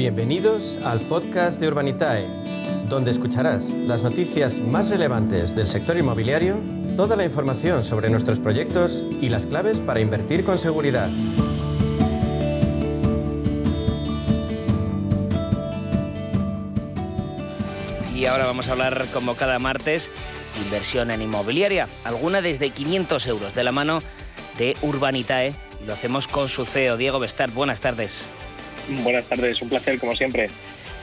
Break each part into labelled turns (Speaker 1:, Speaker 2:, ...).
Speaker 1: Bienvenidos al podcast de Urbanitae, donde escucharás las noticias más relevantes del sector inmobiliario, toda la información sobre nuestros proyectos y las claves para invertir con seguridad.
Speaker 2: Y ahora vamos a hablar, como cada martes, inversión en inmobiliaria, alguna desde 500 euros, de la mano de Urbanitae. Lo hacemos con su CEO, Diego Bestard. Buenas tardes.
Speaker 3: Buenas tardes, un placer como siempre.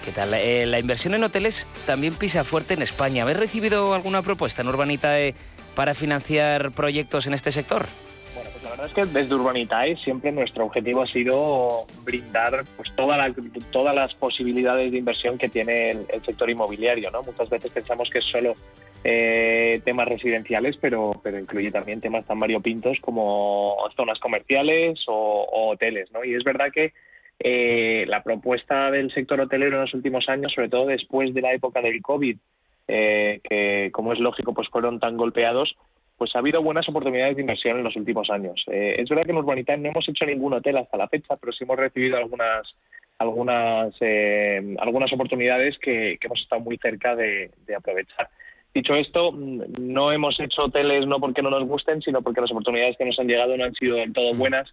Speaker 2: ¿Qué tal? Eh, la inversión en hoteles también pisa fuerte en España. ¿Habéis recibido alguna propuesta en Urbanitae para financiar proyectos en este sector?
Speaker 3: Bueno, pues la verdad es que desde Urbanitae siempre nuestro objetivo ha sido brindar pues toda la, todas las posibilidades de inversión que tiene el, el sector inmobiliario. ¿no? Muchas veces pensamos que es solo eh, temas residenciales, pero, pero incluye también temas tan variopintos como zonas comerciales o, o hoteles. ¿no? Y es verdad que eh, la propuesta del sector hotelero en los últimos años, sobre todo después de la época del COVID, eh, que como es lógico, pues fueron tan golpeados, pues ha habido buenas oportunidades de inversión en los últimos años. Eh, es verdad que en Urbanitae no hemos hecho ningún hotel hasta la fecha, pero sí hemos recibido algunas algunas eh, algunas oportunidades que, que, hemos estado muy cerca de, de aprovechar. Dicho esto, no hemos hecho hoteles no porque no nos gusten, sino porque las oportunidades que nos han llegado no han sido del todo buenas.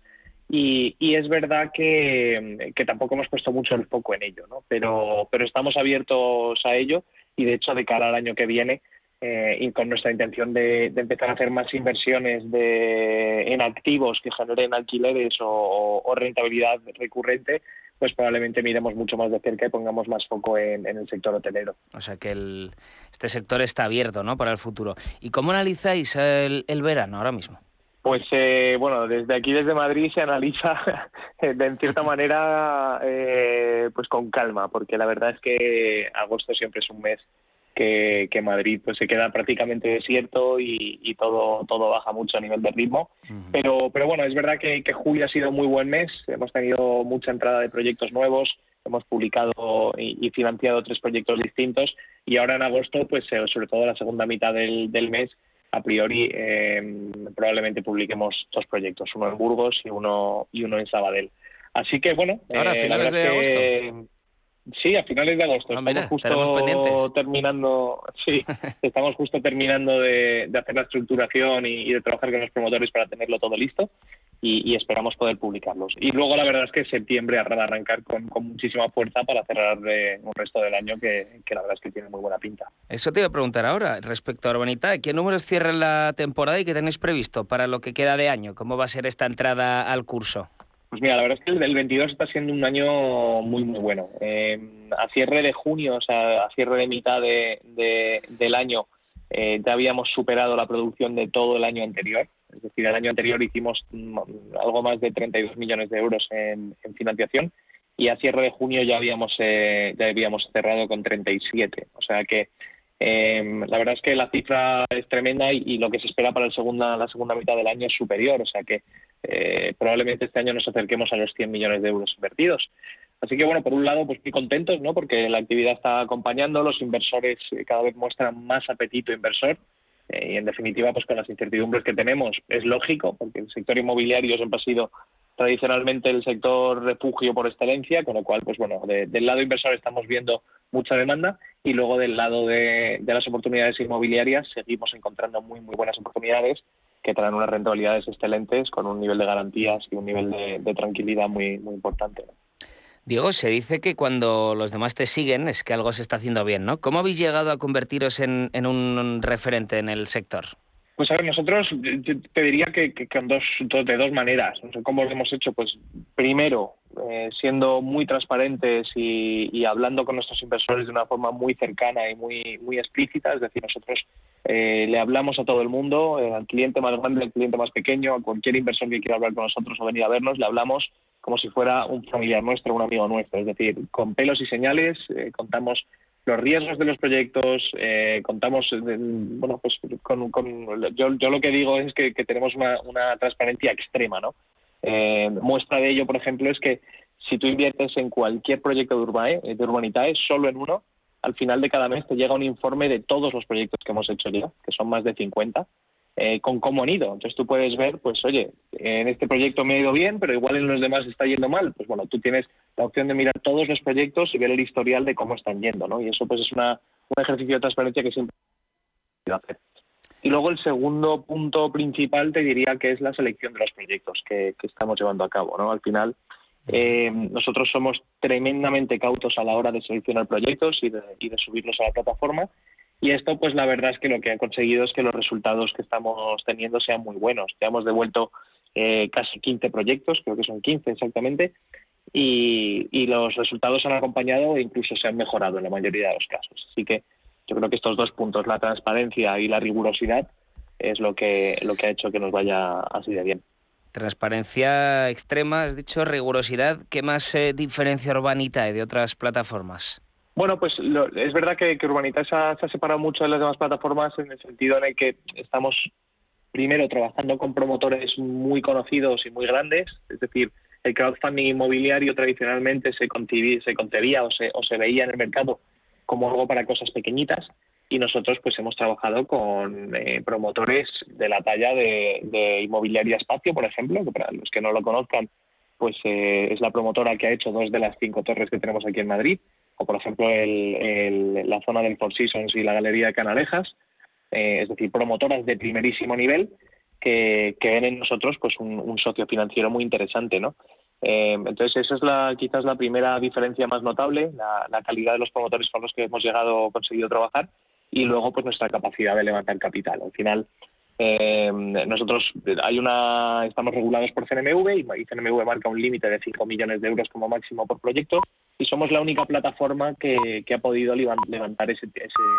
Speaker 3: Y, y, es verdad que, tampoco hemos puesto mucho el foco en ello, ¿no? pero, pero estamos abiertos a ello y de hecho de cara al año que viene eh, y con nuestra intención de, de, empezar a hacer más inversiones de, en activos que generen alquileres o, o rentabilidad recurrente, pues probablemente miremos mucho más de cerca y pongamos más foco en, en el sector hotelero.
Speaker 2: O sea que el, este sector está abierto ¿no? para el futuro. ¿Y cómo analizáis el, el verano ahora mismo?
Speaker 3: Pues eh, bueno, desde aquí, desde Madrid, se analiza de en cierta manera eh, pues con calma, porque la verdad es que agosto siempre es un mes que, que Madrid pues se queda prácticamente desierto y, y, todo todo baja mucho a nivel de ritmo. Uh -huh. Pero pero bueno, es verdad que, que julio ha sido muy buen mes, hemos tenido mucha entrada de proyectos nuevos, hemos publicado y, y financiado tres proyectos distintos y ahora en agosto, pues eh, sobre todo la segunda mitad del, del mes, a priori eh, probablemente publiquemos dos proyectos, uno en Burgos y uno y uno en Sabadell. Así que bueno,
Speaker 2: ahora a finales de agosto.
Speaker 3: Sí, a finales de agosto.
Speaker 2: Ah, mira,
Speaker 3: estamos justo terminando, sí, estamos justo terminando de, de hacer la estructuración y, y, de trabajar con los promotores para tenerlo todo listo y, y, esperamos poder publicarlos. Y luego la verdad es que septiembre va a arrancar con, con muchísima fuerza para cerrar de un resto del año que, que, la verdad es que tiene muy buena pinta.
Speaker 2: Eso te iba a preguntar ahora respecto a Urbanita. ¿Qué números cierra la temporada y qué tenéis previsto para lo que queda de año? ¿Cómo va a ser esta entrada al curso?
Speaker 3: Pues mira, la verdad es que el del 22 está siendo un año muy, muy bueno. Eh, a cierre de junio, o sea, a cierre de mitad de, de, del año, eh, ya habíamos superado la producción de todo el año anterior. Es decir, el año anterior hicimos algo más de 32 millones de euros en, en financiación y a cierre de junio ya habíamos, eh, ya habíamos cerrado con 37. O sea que eh, la verdad es que la cifra es tremenda y, y, lo que se espera para el segunda, la segunda mitad del año es superior. O sea que eh, probablemente este año nos acerquemos a los 100 millones de euros invertidos. Así que bueno, por un lado, pues muy contentos, ¿no? Porque la actividad está acompañando, los inversores cada vez muestran más apetito inversor eh, y en definitiva, pues con las incertidumbres que tenemos es lógico, porque el sector inmobiliario siempre ha sido tradicionalmente el sector refugio por excelencia, con lo cual, pues bueno, de, del lado inversor estamos viendo mucha demanda y luego del lado de las oportunidades inmobiliarias seguimos encontrando muy muy buenas oportunidades que traen unas rentabilidades excelentes con un nivel de garantías y un nivel de, de tranquilidad muy, muy importante.
Speaker 2: Diego, se dice que cuando los demás te siguen es que algo se está haciendo bien, ¿no? ¿Cómo habéis llegado a convertiros en, en un referente en el sector?
Speaker 3: Pues a ver, nosotros te diría que, que, que dos, de dos maneras. Cómo lo hemos hecho. Pues primero, eh, siendo muy transparentes y, y, hablando con nuestros inversores de una forma muy cercana y muy, muy explícita. Es decir, nosotros eh, le hablamos a todo el mundo, eh, al cliente más grande, al cliente más pequeño, a cualquier inversor que quiera hablar con nosotros o venir a vernos, le hablamos como si fuera un familiar nuestro, un amigo nuestro. Es decir, con pelos y señales, eh, contamos los riesgos de los proyectos, eh, contamos, bueno, pues con, con yo, yo, lo que digo es que, tenemos una, transparencia extrema, ¿no? Muestra de ello, por ejemplo, es que si tú inviertes en cualquier proyecto de, Urbae, de Urbanitae, solo en uno, al final de cada mes te llega un informe de todos los proyectos que hemos hecho ya, que son más de 50, eh, con cómo han ido. Entonces tú puedes ver, pues oye, en este proyecto me ha ido bien, pero igual en los demás está yendo mal. Pues bueno, tú tienes la opción de mirar todos los proyectos y ver el historial de cómo están yendo, ¿no? Y eso pues es una, un ejercicio de transparencia que siempre hacer. Y luego el segundo punto principal te diría que es la selección de los proyectos que, estamos llevando a cabo, ¿no? Al final eh, nosotros somos tremendamente cautos a la hora de seleccionar proyectos y de, y de subirlos a la plataforma y esto, pues la verdad es que lo que ha conseguido es que los resultados que estamos teniendo sean muy buenos. Ya hemos devuelto eh, casi 15 proyectos, creo que son 15 exactamente, y, los resultados han acompañado e incluso se han mejorado en la mayoría de los casos. Así que yo creo que estos dos puntos, la transparencia y la rigurosidad, es lo que, lo que ha hecho que nos vaya así de bien.
Speaker 2: Transparencia extrema, has dicho rigurosidad. ¿Qué más eh, diferencia Urbanita de otras plataformas?
Speaker 3: Bueno, pues es verdad que, que Urbanita se ha, separado mucho de las demás plataformas en el sentido en el que estamos primero trabajando con promotores muy conocidos y muy grandes, es decir, el crowdfunding inmobiliario tradicionalmente se concebía, se concebía o, se, o se veía en el mercado como algo para cosas pequeñitas y nosotros pues hemos trabajado con eh, promotores de la talla de, de, Inmobiliaria Espacio, por ejemplo, que para los que no lo conozcan, pues eh, es la promotora que ha hecho dos de las cinco torres que tenemos aquí en Madrid o por ejemplo la zona del Four Seasons y la Galería de Canalejas, eh, es decir, promotoras de primerísimo nivel que, que ven en nosotros pues un, socio financiero muy interesante, ¿no? Entonces esa es la, quizás la primera diferencia más notable, la, calidad de los promotores con los que hemos llegado conseguido trabajar y luego pues nuestra capacidad de levantar capital. Al final eh, nosotros hay una estamos regulados por CNMV y CNMV marca un límite de 5 millones de euros como máximo por proyecto y somos la única plataforma que, ha podido levantar ese,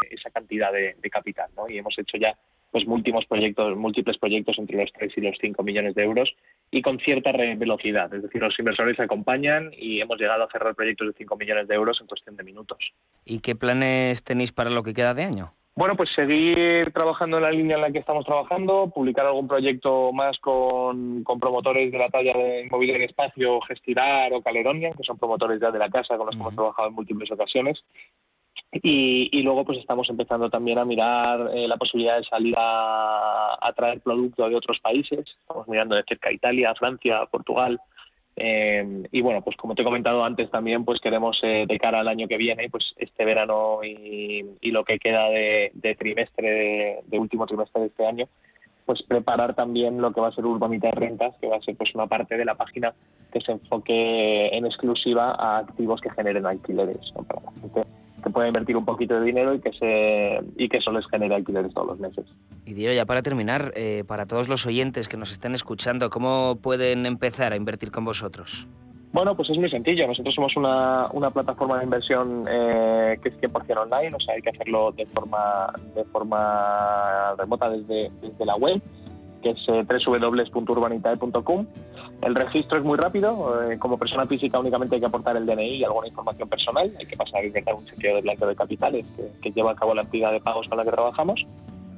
Speaker 3: esa cantidad de, capital y hemos hecho ya pues múltiples proyectos múltiples proyectos entre los 3 y los 5 millones de euros y con cierta velocidad. Es decir los inversores acompañan y hemos llegado a cerrar proyectos de 5 millones de euros en cuestión de minutos
Speaker 2: ¿y qué planes tenéis para lo que queda de año?
Speaker 3: Bueno, pues seguir trabajando en la línea en la que estamos trabajando, publicar algún proyecto más con, promotores de la talla de Inmobiliario Espacio, Gestirar o Caledonia, que son promotores ya de la casa con los que hemos trabajado en múltiples ocasiones. Y, luego pues estamos empezando también a mirar eh, la posibilidad de salir a, a traer producto de otros países. Estamos mirando de cerca Italia, Francia, Portugal, eh, y bueno, pues como te he comentado antes también, pues queremos eh, de cara al año que viene, pues este verano y, lo que queda de, trimestre, de, último trimestre de este año, pues preparar también lo que va a ser Urbanita de Rentas, que va a ser pues una parte de la página que se enfoque en exclusiva a activos que generen alquileres, para la gente que pueda invertir un poquito de dinero y que se y que eso les genere alquileres todos los meses.
Speaker 2: Y Dios, ya para terminar, eh, para todos los oyentes que nos estén escuchando, ¿cómo pueden empezar a invertir con vosotros?
Speaker 3: Bueno, pues es muy sencillo. Nosotros somos una, una plataforma de inversión eh, que es 100% online, o sea, hay que hacerlo de forma, de forma remota desde, desde la web que es eh, www.urbanitae.com. El registro es muy rápido. Eh, como persona física únicamente hay que aportar el DNI y alguna información personal. Hay que pasar a ingresar un chequeo de blanco de capitales que, lleva a cabo la entidad de pagos con la que trabajamos.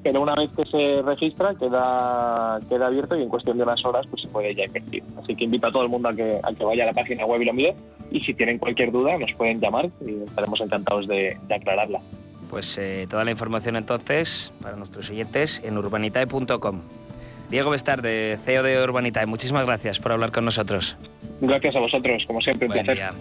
Speaker 3: Pero una vez que se registra queda, queda abierto y en cuestión de unas horas pues se puede ya invertir. Así que invito a todo el mundo a que, a que vaya a la página web y lo mire. Y si tienen cualquier duda nos pueden llamar y estaremos encantados de, aclararla.
Speaker 2: Pues eh, toda la información entonces para nuestros oyentes en urbanitae.com. Diego Bestar, de CEO de Urbanitae, muchísimas gracias por hablar con nosotros.
Speaker 3: Gracias a vosotros, como siempre, un placer.